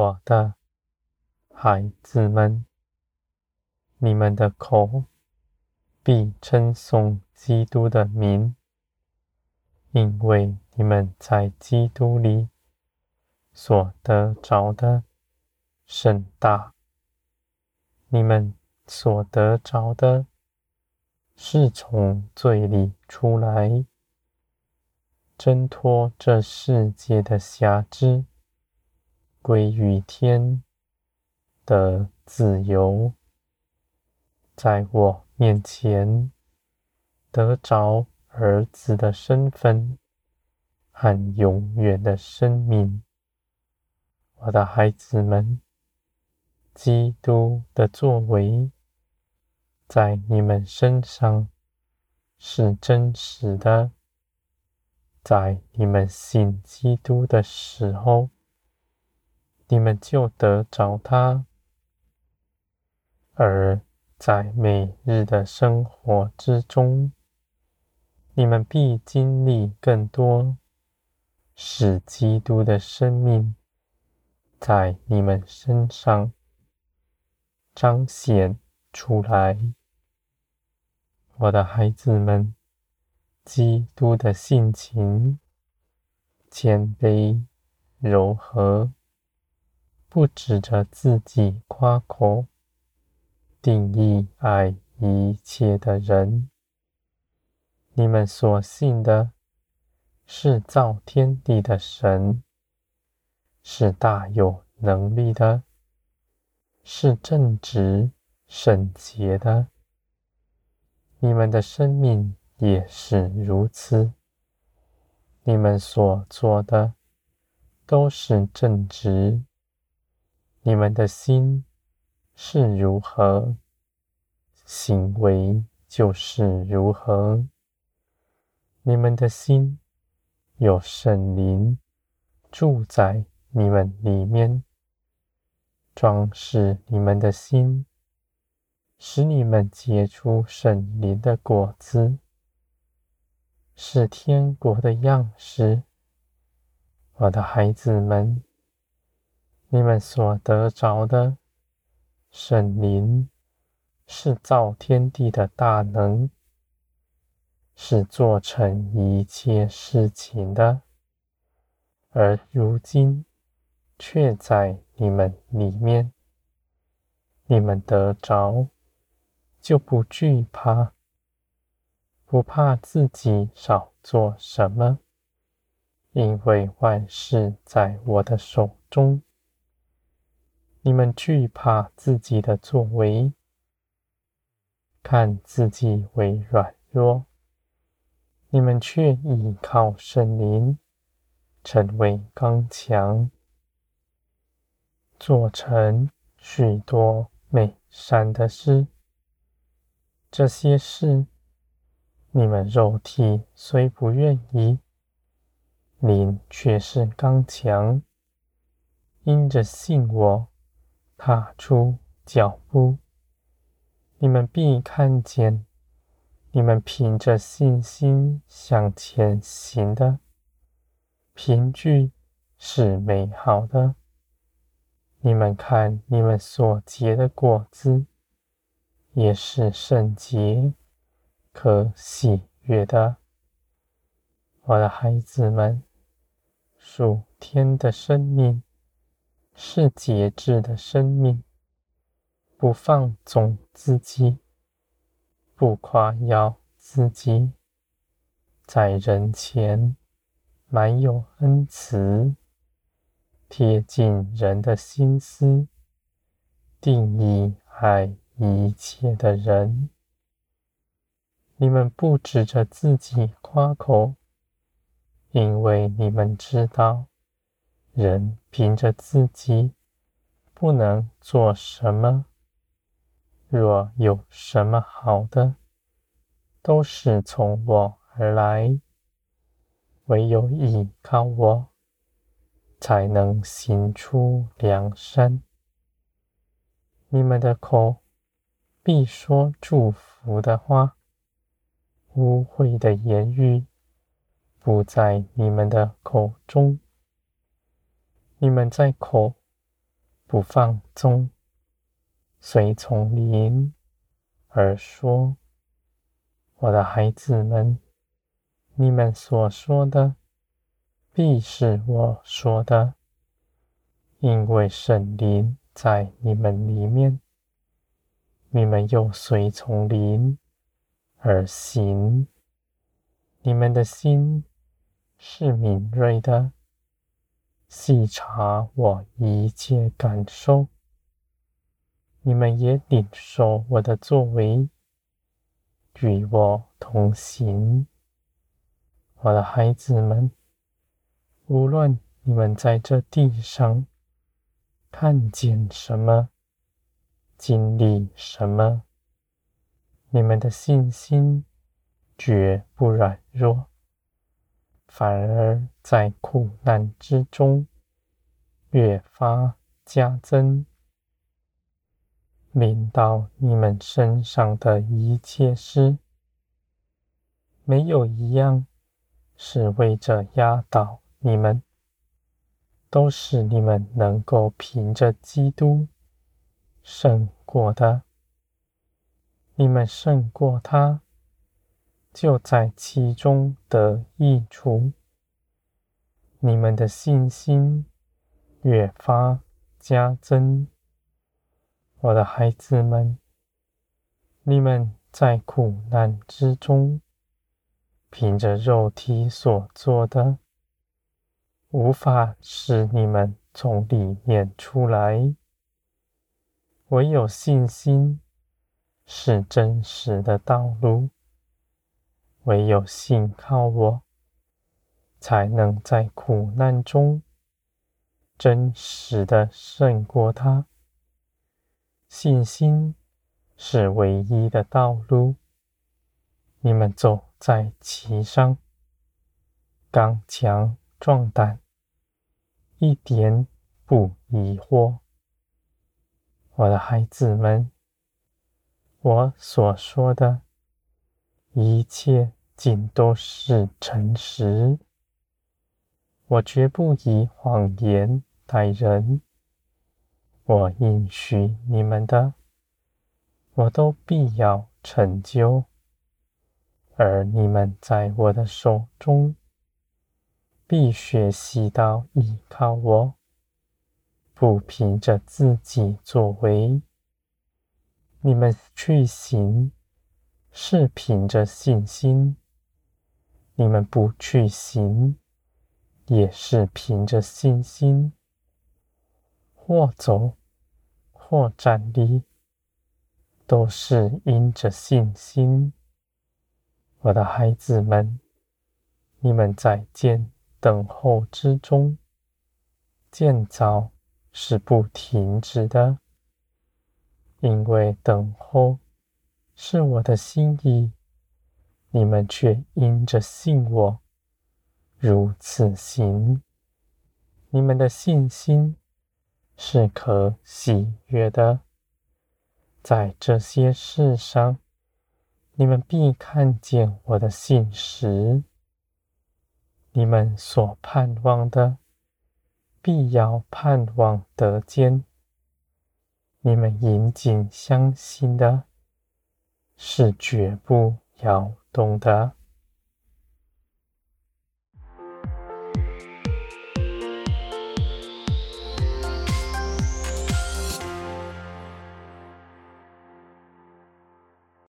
我的孩子们，你们的口必称颂基督的名，因为你们在基督里所得着的甚大。你们所得着的，是从罪里出来，挣脱这世界的辖制。归于天的自由，在我面前得着儿子的身份和永远的生命，我的孩子们，基督的作为在你们身上是真实的，在你们信基督的时候。你们就得着他，而在每日的生活之中，你们必经历更多，使基督的生命在你们身上彰显出来。我的孩子们，基督的性情谦卑柔和。不指着自己夸口，定义爱一切的人。你们所信的是造天地的神，是大有能力的，是正直圣洁的。你们的生命也是如此。你们所做的都是正直。你们的心是如何，行为就是如何。你们的心有圣灵住在你们里面，装饰你们的心，使你们结出圣灵的果子，是天国的样式。我的孩子们。你们所得着的圣灵，是造天地的大能，是做成一切事情的，而如今却在你们里面。你们得着，就不惧怕，不怕自己少做什么，因为万事在我的手中。你们惧怕自己的作为，看自己为软弱；你们却倚靠圣灵，成为刚强，做成许多美善的事。这些事，你们肉体虽不愿意，灵却是刚强，因着信我。踏出脚步，你们必看见，你们凭着信心向前行的凭据是美好的。你们看，你们所结的果子也是圣洁、可喜悦的。我的孩子们，属天的生命。是节制的生命，不放纵自己，不夸耀自己，在人前满有恩慈，贴近人的心思，定义爱一切的人。你们不指着自己夸口，因为你们知道。人凭着自己不能做什么，若有什么好的，都是从我而来。唯有依靠我，才能行出良善。你们的口必说祝福的话，污秽的言语不在你们的口中。你们在口不放纵，随从灵而说：“我的孩子们，你们所说的，必是我说的，因为圣灵在你们里面。你们又随从灵而行。你们的心是敏锐的。”细察我一切感受，你们也领受我的作为，与我同行，我的孩子们。无论你们在这地上看见什么，经历什么，你们的信心绝不软弱。反而在苦难之中越发加增，临到你们身上的一切事，没有一样是为着压倒你们，都是你们能够凭着基督胜过的。你们胜过他。就在其中得益处，你们的信心越发加增。我的孩子们，你们在苦难之中，凭着肉体所做的，无法使你们从里面出来。唯有信心是真实的道路。唯有信靠我，才能在苦难中真实的胜过他。信心是唯一的道路，你们走在其上，刚强壮胆，一点不疑惑。我的孩子们，我所说的。一切尽都是诚实，我绝不以谎言待人。我应许你们的，我都必要成就。而你们在我的手中，必学习到依靠我，不凭着自己作为，你们去行。是凭着信心，你们不去行，也是凭着信心。或走，或站立，都是因着信心。我的孩子们，你们在见等候之中，建造是不停止的，因为等候。是我的心意，你们却因着信我，如此行。你们的信心是可喜悦的，在这些事上，你们必看见我的信实。你们所盼望的，必要盼望得见。你们引颈相信的。是绝不摇动的。